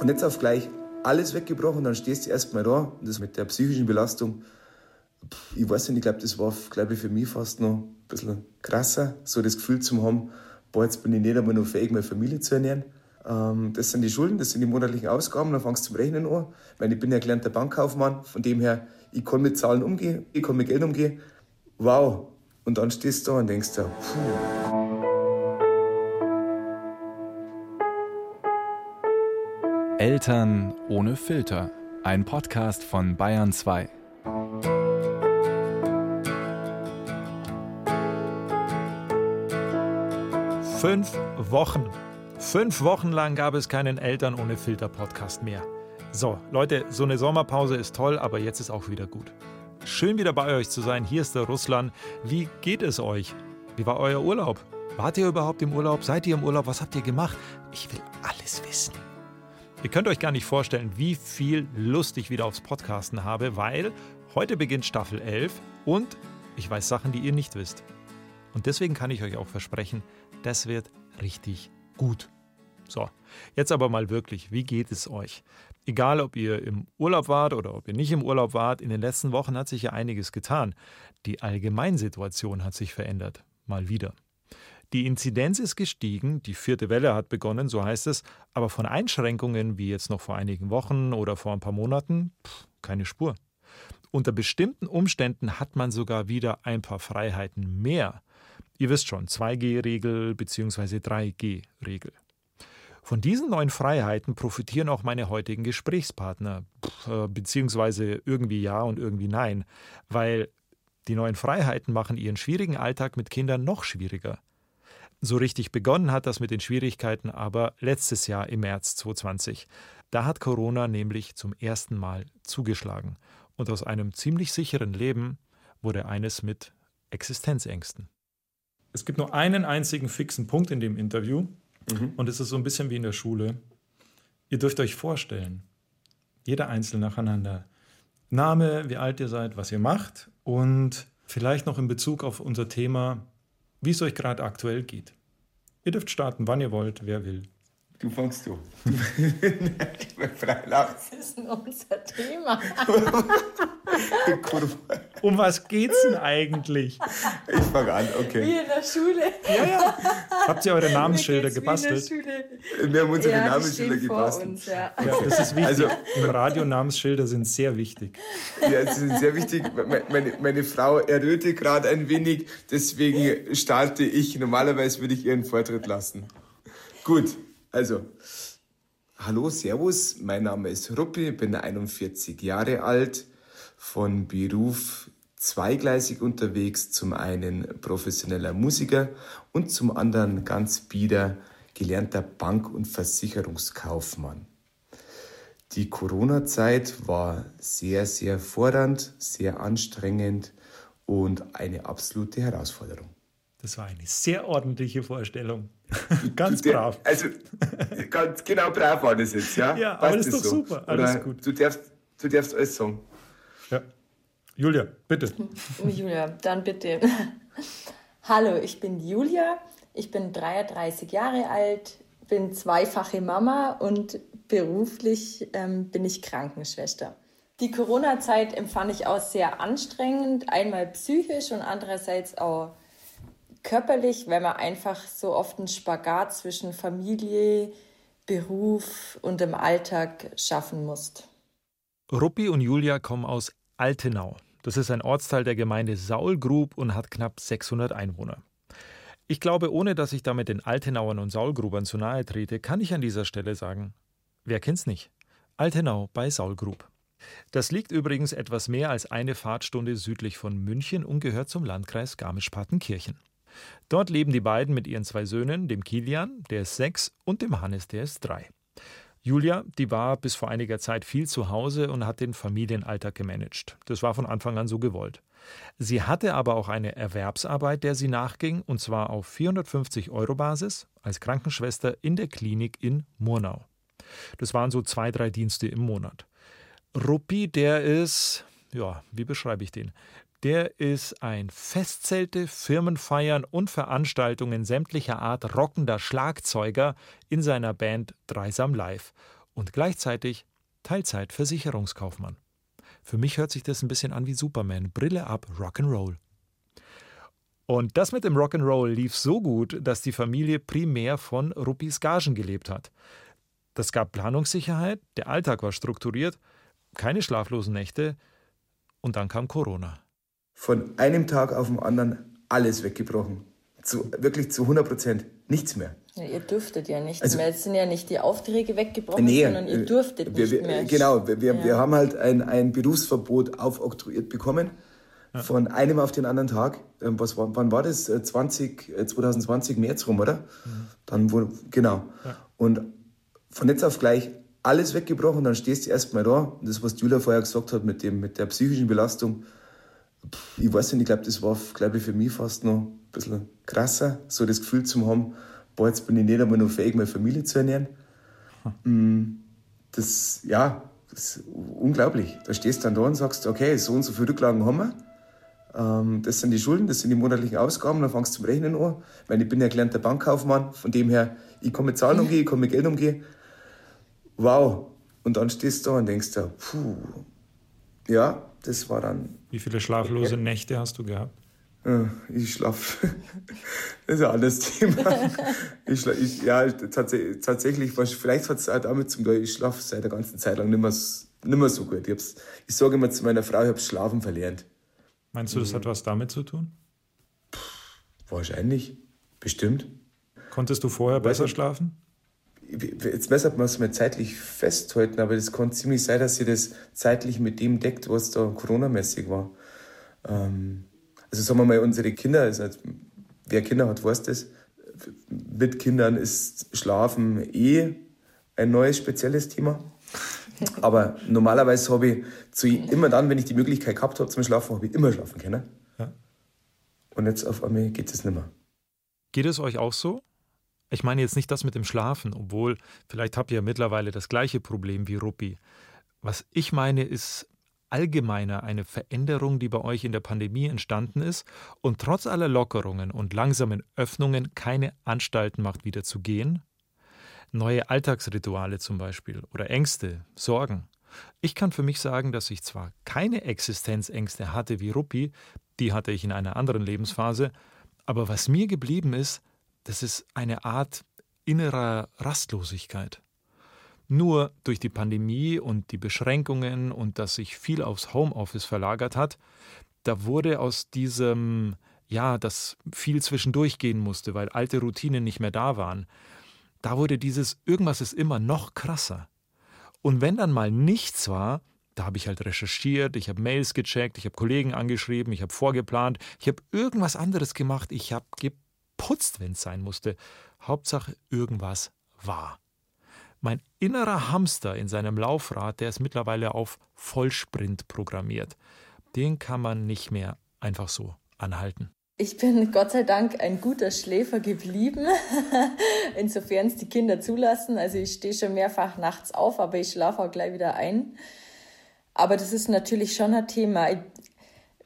von jetzt auf gleich alles weggebrochen dann stehst du erstmal da und das mit der psychischen Belastung, ich weiß nicht, ich glaube, das war glaube ich, für mich fast noch ein bisschen krasser, so das Gefühl zu haben, boah, jetzt bin ich nicht einmal noch fähig, meine Familie zu ernähren. Ähm, das sind die Schulden, das sind die monatlichen Ausgaben, dann fangst du zum Rechnen an. Ich, meine, ich bin ja gelernter Bankkaufmann, von dem her, ich kann mit Zahlen umgehen, ich kann mit Geld umgehen. Wow. Und dann stehst du da und denkst dir, puh. Eltern ohne Filter. Ein Podcast von Bayern 2. Fünf Wochen. Fünf Wochen lang gab es keinen Eltern ohne Filter Podcast mehr. So, Leute, so eine Sommerpause ist toll, aber jetzt ist auch wieder gut. Schön wieder bei euch zu sein. Hier ist der Russland. Wie geht es euch? Wie war euer Urlaub? Wart ihr überhaupt im Urlaub? Seid ihr im Urlaub? Was habt ihr gemacht? Ich will alles wissen. Ihr könnt euch gar nicht vorstellen, wie viel Lust ich wieder aufs Podcasten habe, weil heute beginnt Staffel 11 und ich weiß Sachen, die ihr nicht wisst. Und deswegen kann ich euch auch versprechen, das wird richtig gut. So, jetzt aber mal wirklich, wie geht es euch? Egal, ob ihr im Urlaub wart oder ob ihr nicht im Urlaub wart, in den letzten Wochen hat sich ja einiges getan. Die Allgemeinsituation hat sich verändert, mal wieder. Die Inzidenz ist gestiegen, die vierte Welle hat begonnen, so heißt es, aber von Einschränkungen wie jetzt noch vor einigen Wochen oder vor ein paar Monaten, pff, keine Spur. Unter bestimmten Umständen hat man sogar wieder ein paar Freiheiten mehr. Ihr wisst schon, 2G-Regel bzw. 3G-Regel. Von diesen neuen Freiheiten profitieren auch meine heutigen Gesprächspartner, äh, beziehungsweise irgendwie ja und irgendwie nein, weil die neuen Freiheiten machen ihren schwierigen Alltag mit Kindern noch schwieriger. So richtig begonnen hat das mit den Schwierigkeiten aber letztes Jahr im März 2020. Da hat Corona nämlich zum ersten Mal zugeschlagen und aus einem ziemlich sicheren Leben wurde eines mit Existenzängsten. Es gibt nur einen einzigen fixen Punkt in dem Interview mhm. und es ist so ein bisschen wie in der Schule. Ihr dürft euch vorstellen, jeder Einzelne nacheinander, Name, wie alt ihr seid, was ihr macht und vielleicht noch in Bezug auf unser Thema, wie es euch gerade aktuell geht. Ihr dürft starten, wann ihr wollt, wer will. Du fängst du. Was ist unser Thema? um was geht's denn eigentlich? Ich fange an, okay. Wie in der Schule. Ja, ja. Habt ihr eure Namensschilder gebastelt? Wir haben unsere ja, Namensschilder gebastelt. Uns, ja. ja. das ist wichtig. Also, Im Radio Namensschilder sind sehr wichtig. Ja, sie sind sehr wichtig. Meine, meine Frau erröte gerade ein wenig, deswegen starte ich. Normalerweise würde ich ihren Vortritt lassen. Gut. Also, hallo, Servus, mein Name ist Ruppi, bin 41 Jahre alt, von Beruf zweigleisig unterwegs, zum einen professioneller Musiker und zum anderen ganz bieder gelernter Bank- und Versicherungskaufmann. Die Corona-Zeit war sehr, sehr fordernd, sehr anstrengend und eine absolute Herausforderung. Das war eine sehr ordentliche Vorstellung. ganz du, brav. Also, ganz genau brav war das jetzt, ja? Ja, aber das ist doch so? super. Alles Oder gut. Du darfst, du darfst alles sagen. Ja. Julia, bitte. Julia, dann bitte. Hallo, ich bin Julia. Ich bin 33 Jahre alt, bin zweifache Mama und beruflich ähm, bin ich Krankenschwester. Die Corona-Zeit empfand ich auch sehr anstrengend, einmal psychisch und andererseits auch körperlich, weil man einfach so oft einen Spagat zwischen Familie, Beruf und dem Alltag schaffen muss. Ruppi und Julia kommen aus Altenau. Das ist ein Ortsteil der Gemeinde Saulgrub und hat knapp 600 Einwohner. Ich glaube, ohne dass ich damit den Altenauern und Saulgrubern zu nahe trete, kann ich an dieser Stelle sagen, wer kennt's nicht? Altenau bei Saulgrub. Das liegt übrigens etwas mehr als eine Fahrtstunde südlich von München und gehört zum Landkreis Garmisch-Partenkirchen. Dort leben die beiden mit ihren zwei Söhnen, dem Kilian, der ist sechs, und dem Hannes, der ist drei. Julia, die war bis vor einiger Zeit viel zu Hause und hat den Familienalltag gemanagt. Das war von Anfang an so gewollt. Sie hatte aber auch eine Erwerbsarbeit, der sie nachging, und zwar auf 450 Euro Basis als Krankenschwester in der Klinik in Murnau. Das waren so zwei, drei Dienste im Monat. Ruppi, der ist, ja, wie beschreibe ich den? Der ist ein Festzelte, Firmenfeiern und Veranstaltungen sämtlicher Art rockender Schlagzeuger in seiner Band Dreisam Live. und gleichzeitig Teilzeit-Versicherungskaufmann. Für mich hört sich das ein bisschen an wie Superman. Brille ab, Rock'n'Roll. Und das mit dem Rock'n'Roll lief so gut, dass die Familie primär von Ruppis Gagen gelebt hat. Das gab Planungssicherheit, der Alltag war strukturiert, keine schlaflosen Nächte und dann kam Corona. Von einem Tag auf den anderen alles weggebrochen. Zu, wirklich zu 100 Prozent. Nichts mehr. Ja, ihr dürftet ja nicht also, mehr. Es sind ja nicht die Aufträge weggebrochen, nee, sondern ihr dürftet wir, nicht mehr. Genau, wir, ja. wir haben halt ein, ein Berufsverbot aufoktroyiert bekommen. Ja. Von einem auf den anderen Tag. Ähm, was, wann war das? 20, äh, 2020 äh, März rum, oder? Mhm. Dann wurde, genau. Ja. Und von jetzt auf gleich alles weggebrochen, dann stehst du erstmal da. Und das, was Julia vorher gesagt hat mit, dem, mit der psychischen Belastung, ich weiß nicht, ich glaube, das war glaube ich, für mich fast noch ein bisschen krasser, so das Gefühl zu haben, boah, jetzt bin ich nicht einmal noch fähig, meine Familie zu ernähren. Hm. Das, ja, das ist unglaublich. Da stehst du dann da und sagst, okay, so und so viele Rücklagen haben wir. Ähm, das sind die Schulden, das sind die monatlichen Ausgaben, dann fangst du zum Rechnen an. Ich meine, ich bin ja gelernter Bankkaufmann, von dem her, ich kann mit Zahlen umgehen, ich kann mit Geld umgehen. Wow. Und dann stehst du da und denkst dir, puh, ja, das war dann. Wie viele schlaflose Nächte hast du gehabt? Ich schlafe. Das ist ein anderes Thema. Ich, ich, ja, tatsächlich, tatsächlich vielleicht hat es auch damit zum tun, ich schlafe seit der ganzen Zeit lang nicht mehr, nicht mehr so gut. Ich, ich sage immer zu meiner Frau, ich habe Schlafen verlernt. Meinst du, das hat was damit zu tun? Wahrscheinlich. Bestimmt. Konntest du vorher besser schlafen? Jetzt besser man es mal zeitlich festhalten, aber es kann ziemlich sein, dass sie das zeitlich mit dem deckt, was da Corona-mäßig war. Ähm, also sagen wir mal, unsere Kinder, also wer Kinder hat, weiß das, mit Kindern ist Schlafen eh ein neues spezielles Thema. Aber normalerweise habe ich zu, immer dann, wenn ich die Möglichkeit gehabt habe zum Schlafen, habe ich immer schlafen können. Ja. Und jetzt auf einmal geht es nicht mehr. Geht es euch auch so? Ich meine jetzt nicht das mit dem Schlafen, obwohl vielleicht habt ihr ja mittlerweile das gleiche Problem wie Ruppi. Was ich meine, ist allgemeiner eine Veränderung, die bei euch in der Pandemie entstanden ist und trotz aller Lockerungen und langsamen Öffnungen keine Anstalten macht, wieder zu gehen? Neue Alltagsrituale zum Beispiel oder Ängste, Sorgen. Ich kann für mich sagen, dass ich zwar keine Existenzängste hatte wie Ruppi, die hatte ich in einer anderen Lebensphase, aber was mir geblieben ist, das ist eine Art innerer Rastlosigkeit. Nur durch die Pandemie und die Beschränkungen und dass sich viel aufs Homeoffice verlagert hat, da wurde aus diesem, ja, dass viel zwischendurch gehen musste, weil alte Routinen nicht mehr da waren, da wurde dieses irgendwas ist immer noch krasser. Und wenn dann mal nichts war, da habe ich halt recherchiert, ich habe Mails gecheckt, ich habe Kollegen angeschrieben, ich habe vorgeplant, ich habe irgendwas anderes gemacht, ich habe geputzt, wenn es sein musste. Hauptsache irgendwas war. Mein innerer Hamster in seinem Laufrad, der ist mittlerweile auf Vollsprint programmiert. Den kann man nicht mehr einfach so anhalten. Ich bin Gott sei Dank ein guter Schläfer geblieben, insofern es die Kinder zulassen. Also ich stehe schon mehrfach nachts auf, aber ich schlafe auch gleich wieder ein. Aber das ist natürlich schon ein Thema. Ich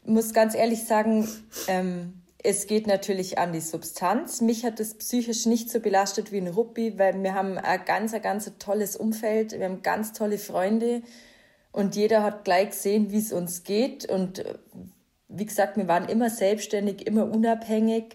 muss ganz ehrlich sagen, ähm, es geht natürlich an die Substanz. Mich hat das psychisch nicht so belastet wie ein Ruppi, weil wir haben ein ganz, ein ganz tolles Umfeld. Wir haben ganz tolle Freunde und jeder hat gleich gesehen, wie es uns geht. Und äh, wie gesagt, wir waren immer selbstständig, immer unabhängig.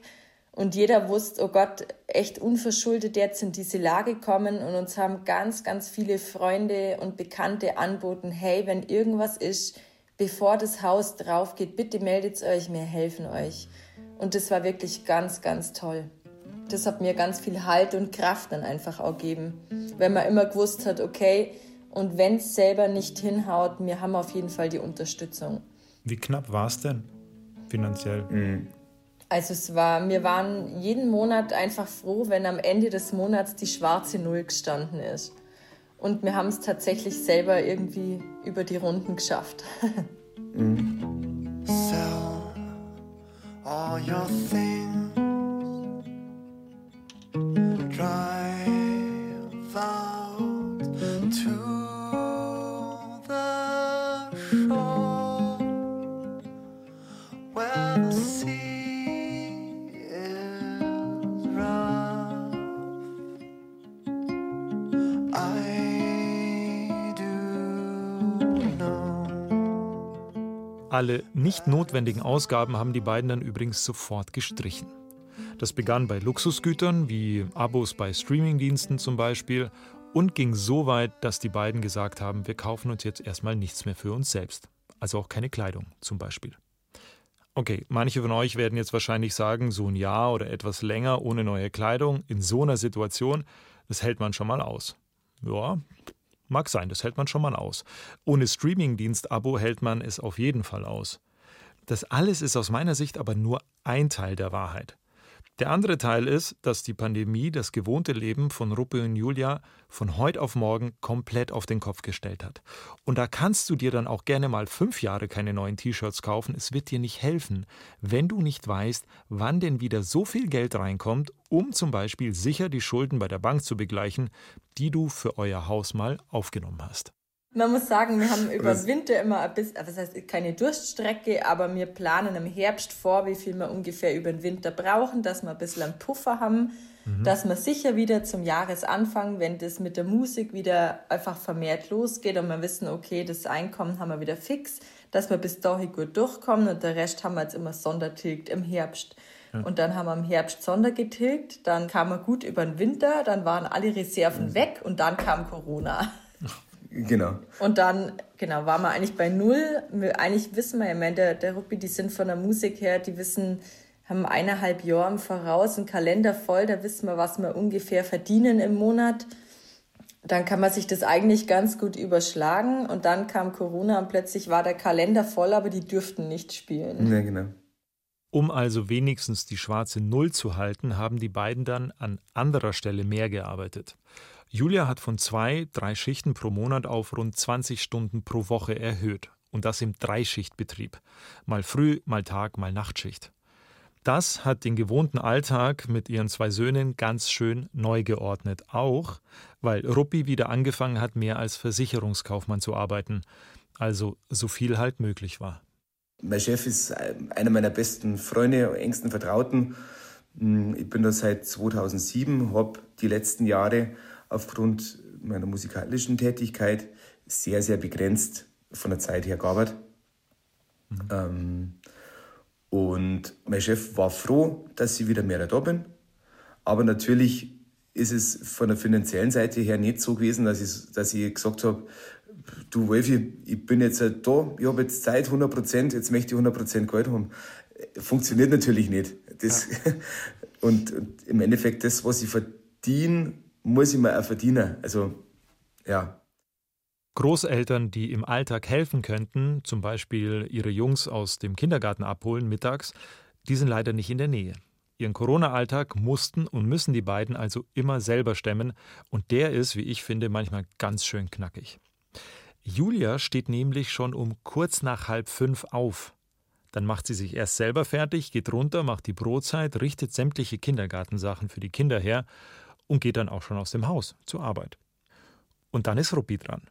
Und jeder wusste, oh Gott, echt unverschuldet jetzt in diese Lage kommen. Und uns haben ganz, ganz viele Freunde und Bekannte anboten, hey, wenn irgendwas ist, bevor das Haus drauf geht, bitte meldet euch, wir helfen euch. Und das war wirklich ganz, ganz toll. Das hat mir ganz viel Halt und Kraft dann einfach auch gegeben. Wenn man immer gewusst hat, okay, und wenn es selber nicht hinhaut, wir haben auf jeden Fall die Unterstützung. Wie knapp war es denn finanziell? Mhm. Also es war, wir waren jeden Monat einfach froh, wenn am Ende des Monats die schwarze Null gestanden ist. Und wir haben es tatsächlich selber irgendwie über die Runden geschafft. mhm. All your things. Drive Alle nicht notwendigen Ausgaben haben die beiden dann übrigens sofort gestrichen. Das begann bei Luxusgütern wie Abos bei Streamingdiensten zum Beispiel und ging so weit, dass die beiden gesagt haben, wir kaufen uns jetzt erstmal nichts mehr für uns selbst. Also auch keine Kleidung zum Beispiel. Okay, manche von euch werden jetzt wahrscheinlich sagen, so ein Jahr oder etwas länger ohne neue Kleidung in so einer Situation, das hält man schon mal aus. Ja, mag sein, das hält man schon mal aus. Ohne Streamingdienst-Abo hält man es auf jeden Fall aus. Das alles ist aus meiner Sicht aber nur ein Teil der Wahrheit. Der andere Teil ist, dass die Pandemie das gewohnte Leben von Ruppe und Julia von heute auf morgen komplett auf den Kopf gestellt hat. Und da kannst du dir dann auch gerne mal fünf Jahre keine neuen T-Shirts kaufen. Es wird dir nicht helfen, wenn du nicht weißt, wann denn wieder so viel Geld reinkommt, um zum Beispiel sicher die Schulden bei der Bank zu begleichen, die du für euer Haus mal aufgenommen hast. Man muss sagen, wir haben über den Winter immer ein bisschen, was heißt keine Durststrecke, aber wir planen im Herbst vor, wie viel wir ungefähr über den Winter brauchen, dass wir ein bisschen einen Puffer haben, mhm. dass wir sicher wieder zum Jahresanfang, wenn das mit der Musik wieder einfach vermehrt losgeht und wir wissen, okay, das Einkommen haben wir wieder fix, dass wir bis dahin gut durchkommen und der Rest haben wir jetzt immer sondertilgt im Herbst. Ja. Und dann haben wir im Herbst Sonder getilgt, dann kam wir gut über den Winter, dann waren alle Reserven mhm. weg und dann kam Corona. Genau. Und dann, genau, waren wir eigentlich bei Null. Wir, eigentlich wissen wir, ich meine, der, der Rugby, die sind von der Musik her, die wissen, haben eineinhalb Jahre im Voraus, einen Kalender voll, da wissen wir, was wir ungefähr verdienen im Monat. Dann kann man sich das eigentlich ganz gut überschlagen. Und dann kam Corona und plötzlich war der Kalender voll, aber die dürften nicht spielen. Ja, genau. Um also wenigstens die schwarze Null zu halten, haben die beiden dann an anderer Stelle mehr gearbeitet. Julia hat von zwei, drei Schichten pro Monat auf rund 20 Stunden pro Woche erhöht. Und das im Dreischichtbetrieb. Mal Früh, mal Tag, mal Nachtschicht. Das hat den gewohnten Alltag mit ihren zwei Söhnen ganz schön neu geordnet. Auch, weil Ruppi wieder angefangen hat, mehr als Versicherungskaufmann zu arbeiten. Also so viel halt möglich war. Mein Chef ist einer meiner besten Freunde, engsten Vertrauten. Ich bin da seit 2007, habe die letzten Jahre aufgrund meiner musikalischen Tätigkeit sehr, sehr begrenzt von der Zeit her gearbeitet. Mhm. Ähm, und mein Chef war froh, dass ich wieder mehr da bin. Aber natürlich ist es von der finanziellen Seite her nicht so gewesen, dass ich, dass ich gesagt habe, du Wolfi, ich bin jetzt da, ich habe jetzt Zeit 100 Prozent, jetzt möchte ich 100 Prozent Geld haben. Funktioniert natürlich nicht. Das, ja. und, und, im Endeffekt, das, was ich verdiene, muss ich mir auch verdienen. Also, ja. Großeltern, die im Alltag helfen könnten, zum Beispiel ihre Jungs aus dem Kindergarten abholen mittags, die sind leider nicht in der Nähe. Ihren Corona-Alltag mussten und müssen die beiden also immer selber stemmen, und der ist, wie ich finde, manchmal ganz schön knackig. Julia steht nämlich schon um kurz nach halb fünf auf. Dann macht sie sich erst selber fertig, geht runter, macht die Brotzeit, richtet sämtliche Kindergartensachen für die Kinder her und geht dann auch schon aus dem Haus zur Arbeit. Und dann ist Ruppi dran.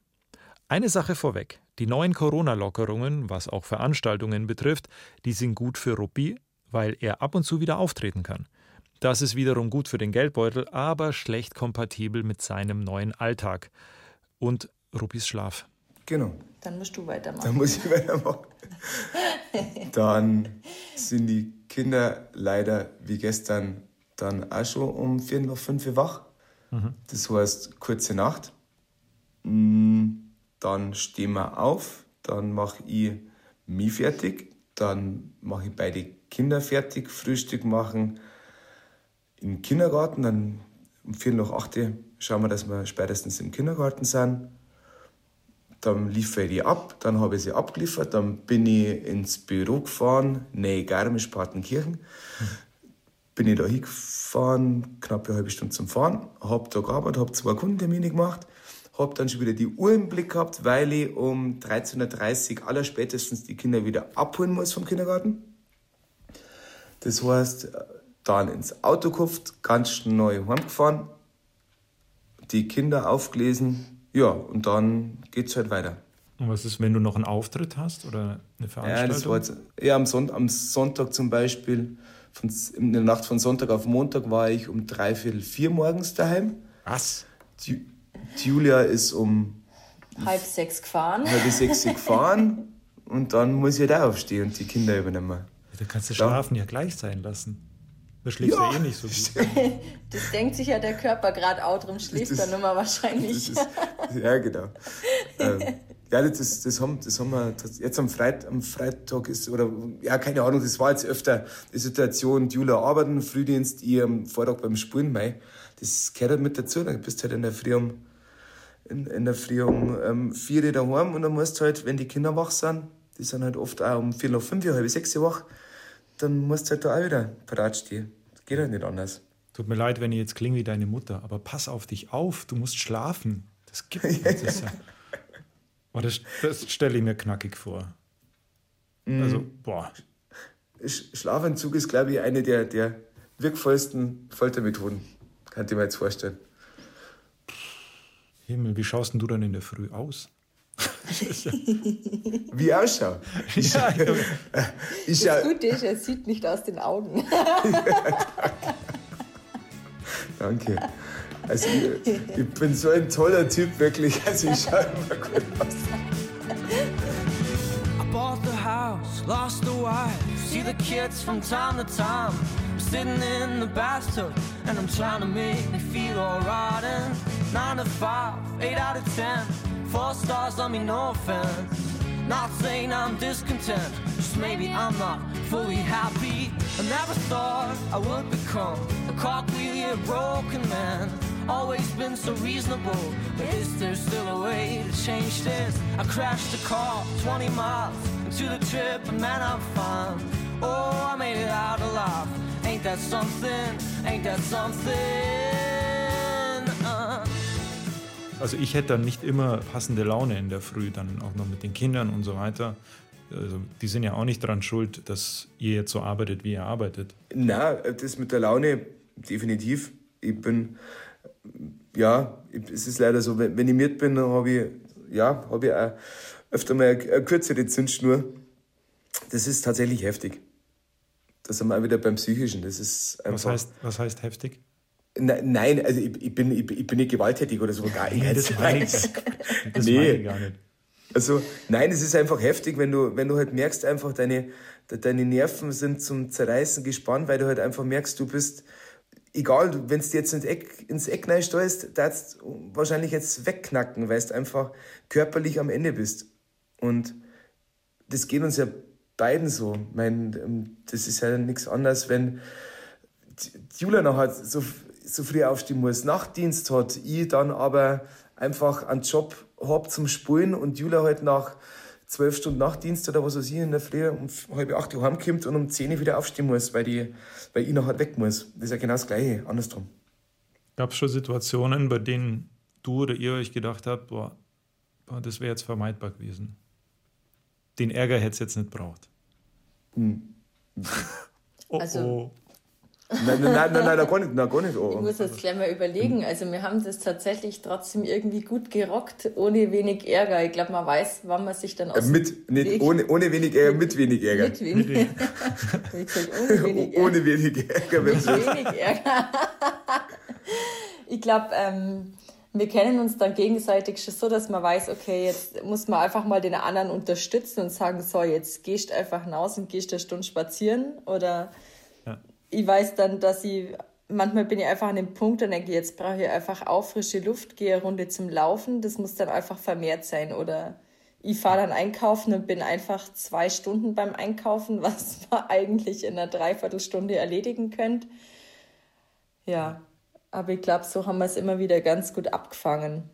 Eine Sache vorweg. Die neuen Corona-Lockerungen, was auch Veranstaltungen betrifft, die sind gut für Ruppi, weil er ab und zu wieder auftreten kann. Das ist wiederum gut für den Geldbeutel, aber schlecht kompatibel mit seinem neuen Alltag und Ruppis Schlaf. Genau. Dann musst du weitermachen. Dann muss ich weitermachen. dann sind die Kinder leider wie gestern dann auch schon um vier nach fünf wach. Mhm. Das heißt, kurze Nacht. Mm, dann stehen wir auf, dann mache ich mich fertig, dann mache ich beide Kinder fertig, Frühstück machen im Kindergarten, dann um vier nach acht schauen wir, dass wir spätestens im Kindergarten sind. Dann liefere ich die ab, dann habe ich sie abgeliefert, dann bin ich ins Büro gefahren, nähe Garmisch-Partenkirchen. Bin ich da hingefahren, knapp eine halbe Stunde zum Fahren, habe da gearbeitet, habe zwei Kundentermine gemacht, habe dann schon wieder die Uhr im Blick gehabt, weil ich um 13.30 Uhr allerspätestens die Kinder wieder abholen muss vom Kindergarten. Das heißt, dann ins Auto gekauft, ganz schnell heimgefahren, die Kinder aufgelesen, ja, und dann geht es halt weiter. Und was ist, wenn du noch einen Auftritt hast oder eine Veranstaltung? Ja, das war jetzt, ja am, Sonntag, am Sonntag zum Beispiel von, in der Nacht von Sonntag auf Montag war ich um dreiviertel vier morgens daheim. Was? Die, die Julia ist um halb sechs gefahren. Halb sechs gefahren. und dann muss ich halt auch aufstehen und die Kinder übernehmen. Da kannst du Schlafen ja, ja gleich sein lassen. Da schläfst ja, du eh nicht so gut. Das denkt sich ja der Körper gerade auch, drum schläft dann immer wahrscheinlich. Ist, ja, genau. ähm, ja, das, das, haben, das haben wir jetzt am, Freit, am Freitag ist, oder ja, keine Ahnung, das war jetzt öfter die Situation, die Jula arbeiten, Frühdienst, ich am Vortag beim Spulen, mei. Das gehört halt mit dazu. Dann bist du halt in der Früh um, in, in der Früh um ähm, vier Uhr daheim und dann musst du halt, wenn die Kinder wach sind, die sind halt oft auch um vier nach fünf, halb sechs Uhr wach, dann musst du halt da auch wieder parat stehen. Das geht halt nicht anders. Tut mir leid, wenn ich jetzt klinge wie deine Mutter, aber pass auf dich auf, du musst schlafen. Das gibt es nicht. Oh, das, das stelle ich mir knackig vor. Mm. Also, boah. Schlafentzug ist, glaube ich, eine der, der wirkvollsten Foltermethoden. Kann ich mir jetzt vorstellen. Himmel, wie schaust denn du dann in der Früh aus? wie ausschaue? Ich, ja, ich, das Gute ist, er sieht nicht aus den Augen. danke. Also ich, ich, bin so ein toller Typ, wirklich. Also ich schaue immer gut aus. I bought the house, lost the wife, see the kids from time to time. I'm sitting in the bathtub and I'm trying to make me feel alright. And nine to five, eight out of ten, four stars on me, no offense. Not saying I'm discontent, just maybe I'm not fully happy. I never thought I would become a cogwheel, broken man always been so reasonable. But is there still a way to change this? I crashed the car 20 miles into the trip, and man, I'm fine. Oh, I made it out alive. Ain't that something? Ain't that something? Uh. Also ich hätte dann nicht immer passende Laune in der Früh, dann auch noch mit den Kindern und so weiter. Also die sind ja auch nicht daran schuld, dass ihr jetzt so arbeitet, wie ihr arbeitet. Na, das mit der Laune definitiv. Ich bin ja, es ist leider so, wenn, ich mit bin, dann habe ich, ja, hab ich auch öfter mal eine, eine kürzere Zündschnur. Das ist tatsächlich heftig. Da sind wir auch wieder beim Psychischen. Das ist einfach, was, heißt, was heißt heftig? Nein, also ich, ich, bin, ich, ich, bin nicht gewalttätig oder so. Gar nicht. das meine ich, das nee. meine ich gar nicht. Also, nein, es ist einfach heftig, wenn du, wenn du halt merkst, einfach deine, deine Nerven sind zum Zerreißen gespannt, weil du halt einfach merkst, du bist, egal, wenn du jetzt ins Eck, ins Eck reinsteuerst, du wahrscheinlich jetzt wegknacken, weil du einfach körperlich am Ende bist. Und das geht uns ja beiden so. Ich meine, ähm, das ist ja nichts anderes, wenn Julia nachher so, so früh aufstehen muss, Nachtdienst hat, ich dann aber einfach einen Job habe zum Spulen und Julia halt nach zwölf Stunden Nachtdienst oder was weiß ich in der Früh um halb acht Uhr heimkommt und um zehn Uhr wieder aufstehen muss, weil, die, weil ich nachher weg muss. Das ist ja genau das Gleiche, andersrum. Gab es schon Situationen, bei denen du oder ihr euch gedacht habt, boah, boah das wäre jetzt vermeidbar gewesen? Den Ärger hätte es jetzt nicht braucht. Hm. oh, also, oh. Nein, nein, nein, nein, nein, gar nicht, nein, gar nicht. Oh. Ich muss jetzt gleich mal überlegen. Also wir haben das tatsächlich trotzdem irgendwie gut gerockt, ohne wenig Ärger. Ich glaube, man weiß, wann man sich dann aus äh, mit, nicht ohne, ohne wenig Ärger, mit wenig Ärger. Mit wenig, Ärger. ohne wenig Ärger. Ohne wenig Ärger. Mit wenig Ärger. ich glaube, ähm, wir kennen uns dann gegenseitig schon so, dass man weiß, okay, jetzt muss man einfach mal den anderen unterstützen und sagen, so, jetzt gehst du einfach hinaus und gehst eine Stunde spazieren oder ich weiß dann, dass ich, manchmal bin ich einfach an dem Punkt und denke, jetzt brauche ich einfach auch frische Luft, gehe eine Runde zum Laufen, das muss dann einfach vermehrt sein. Oder ich fahre dann einkaufen und bin einfach zwei Stunden beim Einkaufen, was man eigentlich in einer Dreiviertelstunde erledigen könnte. Ja, aber ich glaube, so haben wir es immer wieder ganz gut abgefangen,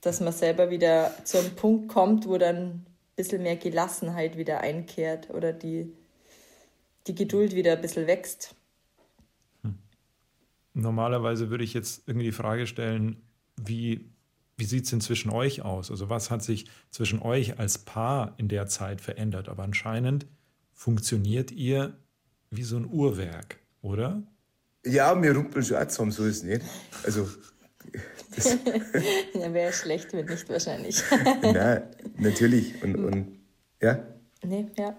dass man selber wieder zu einem Punkt kommt, wo dann ein bisschen mehr Gelassenheit wieder einkehrt oder die die Geduld wieder ein bisschen wächst. Hm. Normalerweise würde ich jetzt irgendwie die Frage stellen, wie, wie sieht es denn zwischen euch aus? Also was hat sich zwischen euch als Paar in der Zeit verändert? Aber anscheinend funktioniert ihr wie so ein Uhrwerk, oder? Ja, wir rumpeln schon auch zusammen, so ist es nicht. Also, ja, wäre schlecht, wenn nicht wahrscheinlich. Nein, natürlich. Und, und ja. Nee, ja.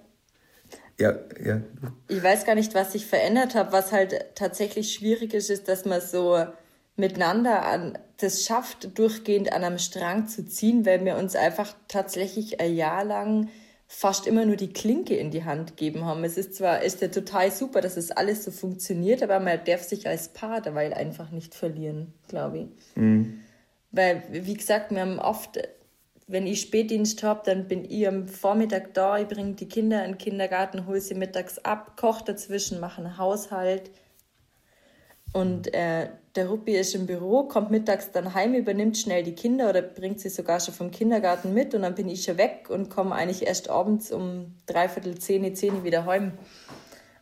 Ja, ja. Ich weiß gar nicht, was sich verändert hat. Was halt tatsächlich schwierig ist, ist, dass man so miteinander an, das schafft, durchgehend an einem Strang zu ziehen, weil wir uns einfach tatsächlich ein Jahr lang fast immer nur die Klinke in die Hand gegeben haben. Es ist zwar ist ja total super, dass es alles so funktioniert, aber man darf sich als Paar dabei einfach nicht verlieren, glaube ich. Mhm. Weil, wie gesagt, wir haben oft, wenn ich Spätdienst habe, dann bin ich am Vormittag da, ich bringe die Kinder in den Kindergarten, hole sie mittags ab, koche dazwischen, mache einen Haushalt. Und äh, der Ruppi ist im Büro, kommt mittags dann heim, übernimmt schnell die Kinder oder bringt sie sogar schon vom Kindergarten mit und dann bin ich schon weg und komme eigentlich erst abends um dreiviertel zehn, zehn wieder heim.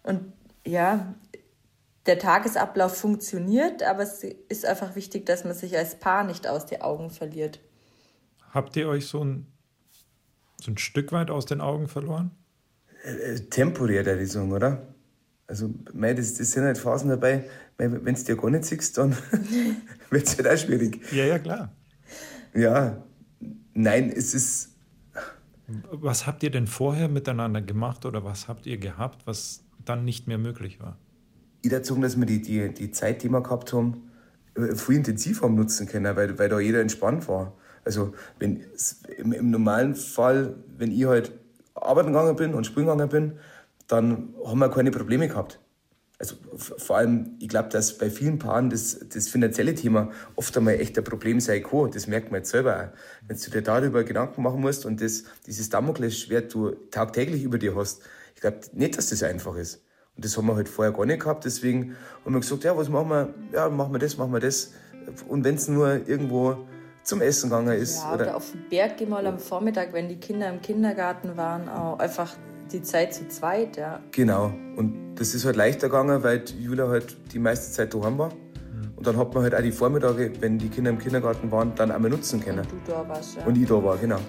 Und ja, der Tagesablauf funktioniert, aber es ist einfach wichtig, dass man sich als Paar nicht aus den Augen verliert. Habt ihr euch so ein, so ein Stück weit aus den Augen verloren? Äh, äh temporär, der sagen, oder? Also, mei, das, das sind halt Phasen dabei, wenn du dir gar nicht siehst, dann wird es halt auch schwierig. Ja, ja, klar. Ja, nein, es ist. Was habt ihr denn vorher miteinander gemacht oder was habt ihr gehabt, was dann nicht mehr möglich war? Ich dazu, dass wir die, die, die Zeit, die wir gehabt haben, äh, viel intensiver haben nutzen können, weil, weil da jeder entspannt war. Also wenn im, im normalen Fall, wenn ich halt arbeiten gegangen bin und springen gegangen bin, dann haben wir keine Probleme gehabt. Also vor allem, ich glaube, dass bei vielen Paaren das, das finanzielle Thema oft einmal echt ein Problem sein kann. Das merkt man jetzt selber auch. Wenn du dir darüber Gedanken machen musst und das, dieses Damoklesschwert du tagtäglich über dir hast, ich glaube nicht, dass das einfach ist. Und das haben wir halt vorher gar nicht gehabt. Deswegen haben wir gesagt, ja, was machen wir? Ja, machen wir das, machen wir das. Und wenn es nur irgendwo zum Essen gegangen ist. Ja, oder, oder auf den Berg gehen mal am Vormittag, wenn die Kinder im Kindergarten waren, auch einfach die Zeit zu zweit, ja. Genau. Und das ist halt leichter gegangen, weil Julia halt die meiste Zeit daheim war. Und dann hat man halt auch die Vormittage, wenn die Kinder im Kindergarten waren, dann einmal nutzen können. Und du da warst, ja. Und ich da war, genau.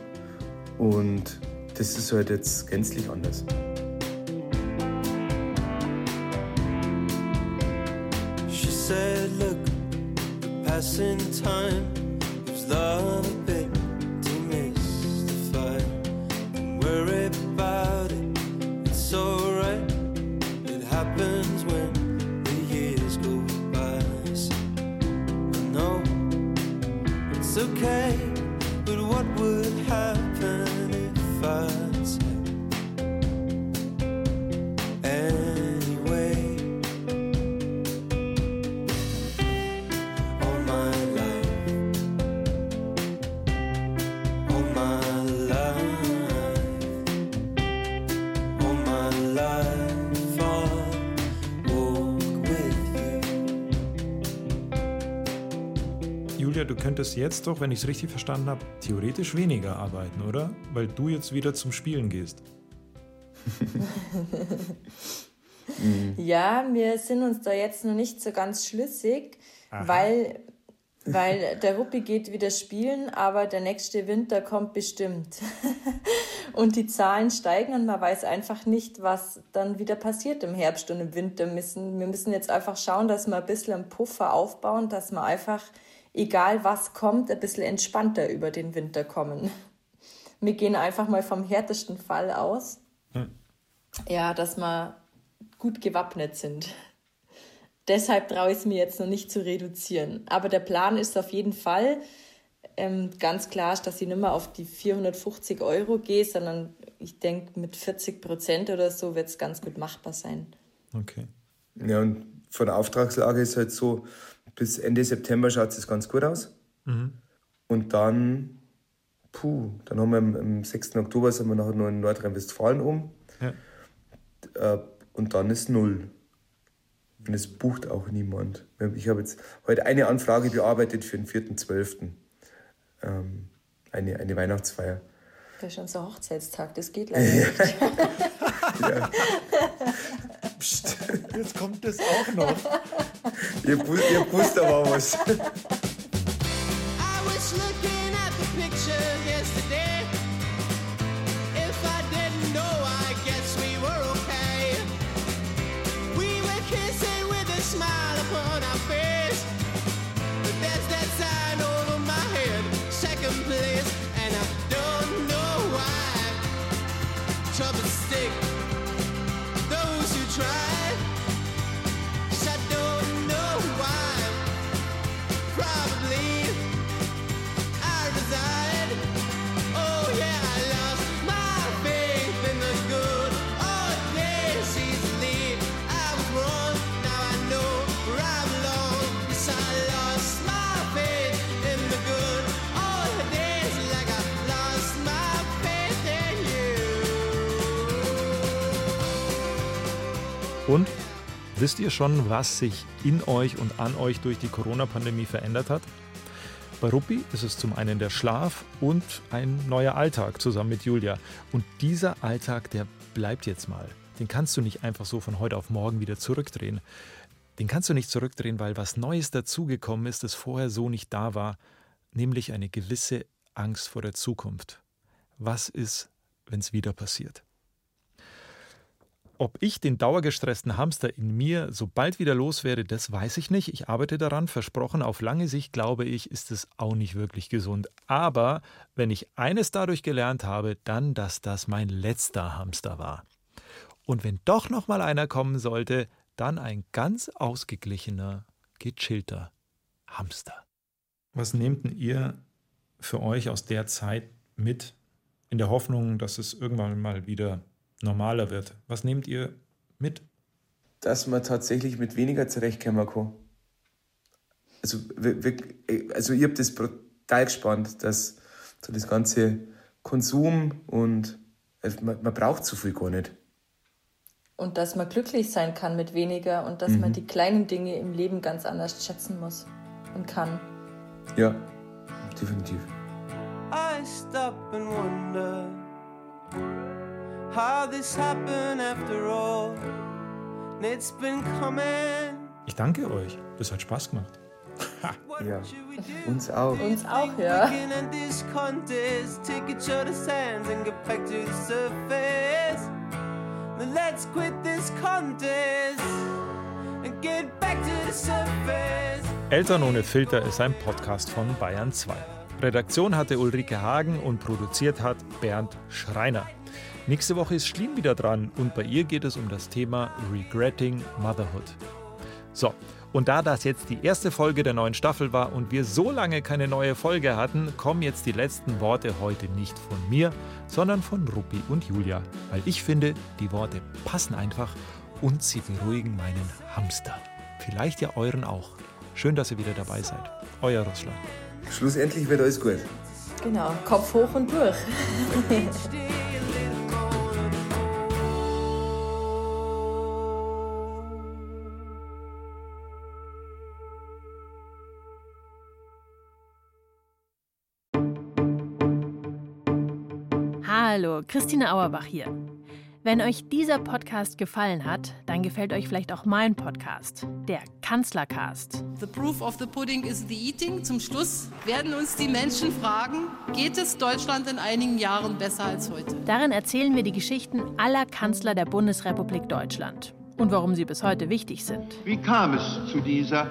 Und das ist halt jetzt gänzlich anders. She said, look, passing time könntest jetzt doch, wenn ich es richtig verstanden habe, theoretisch weniger arbeiten, oder? Weil du jetzt wieder zum Spielen gehst. ja, wir sind uns da jetzt noch nicht so ganz schlüssig, weil, weil der Ruppi geht wieder spielen, aber der nächste Winter kommt bestimmt. und die Zahlen steigen und man weiß einfach nicht, was dann wieder passiert im Herbst und im Winter. Müssen, wir müssen jetzt einfach schauen, dass wir ein bisschen einen Puffer aufbauen, dass wir einfach egal was kommt, ein bisschen entspannter über den Winter kommen. Wir gehen einfach mal vom härtesten Fall aus. Hm. Ja, dass wir gut gewappnet sind. Deshalb traue ich es mir jetzt noch nicht zu reduzieren. Aber der Plan ist auf jeden Fall ähm, ganz klar, dass ich nicht mehr auf die 450 Euro gehe, sondern ich denke, mit 40 Prozent oder so wird es ganz gut machbar sein. Okay. Ja, und von der Auftragslage ist halt so, bis Ende September schaut es ganz gut aus. Mhm. Und dann, puh, dann haben wir am, am 6. Oktober sind wir nachher noch in Nordrhein-Westfalen um. Ja. Äh, und dann ist null. Und es bucht auch niemand. Ich habe jetzt heute eine Anfrage bearbeitet für den 4.12. Ähm, eine, eine Weihnachtsfeier. Das ist schon so Hochzeitstag, das geht leider nicht. ja. Psst, jetzt kommt das auch noch. ihr, ihr wusst aber was. Und wisst ihr schon, was sich in euch und an euch durch die Corona-Pandemie verändert hat? Bei Ruppi ist es zum einen der Schlaf und ein neuer Alltag zusammen mit Julia. Und dieser Alltag, der bleibt jetzt mal. Den kannst du nicht einfach so von heute auf morgen wieder zurückdrehen. Den kannst du nicht zurückdrehen, weil was Neues dazugekommen ist, das vorher so nicht da war, nämlich eine gewisse Angst vor der Zukunft. Was ist, wenn es wieder passiert? Ob ich den dauergestressten Hamster in mir so bald wieder loswerde, das weiß ich nicht. Ich arbeite daran, versprochen. Auf lange Sicht glaube ich, ist es auch nicht wirklich gesund. Aber wenn ich eines dadurch gelernt habe, dann, dass das mein letzter Hamster war. Und wenn doch noch mal einer kommen sollte, dann ein ganz ausgeglichener, gechillter Hamster. Was nehmt ihr für euch aus der Zeit mit, in der Hoffnung, dass es irgendwann mal wieder normaler wird. Was nehmt ihr mit? Dass man tatsächlich mit weniger zurechtkommen kann. Also, also ich habe das brutal gespannt, dass so das ganze Konsum und also man, man braucht so viel gar nicht. Und dass man glücklich sein kann mit weniger und dass mhm. man die kleinen Dinge im Leben ganz anders schätzen muss und kann. Ja, definitiv. I stop and wonder Ich danke euch. Das hat Spaß gemacht. ja, uns auch. Uns auch, ja. Let's quit this contest and get back to the surface. Eltern ohne Filter ist ein Podcast von Bayern 2. Redaktion hatte Ulrike Hagen und produziert hat Bernd Schreiner. Nächste Woche ist Schlien wieder dran und bei ihr geht es um das Thema Regretting Motherhood. So, und da das jetzt die erste Folge der neuen Staffel war und wir so lange keine neue Folge hatten, kommen jetzt die letzten Worte heute nicht von mir, sondern von Ruppi und Julia, weil ich finde, die Worte passen einfach und sie beruhigen meinen Hamster. Vielleicht ja euren auch. Schön, dass ihr wieder dabei seid. Euer Russland. Schlussendlich wird alles gut. Genau, Kopf hoch und durch. Hallo, Christine Auerbach hier. Wenn euch dieser Podcast gefallen hat, dann gefällt euch vielleicht auch mein Podcast, der Kanzlercast. The proof of the pudding is the eating. Zum Schluss werden uns die Menschen fragen, geht es Deutschland in einigen Jahren besser als heute? Darin erzählen wir die Geschichten aller Kanzler der Bundesrepublik Deutschland und warum sie bis heute wichtig sind. Wie kam es zu dieser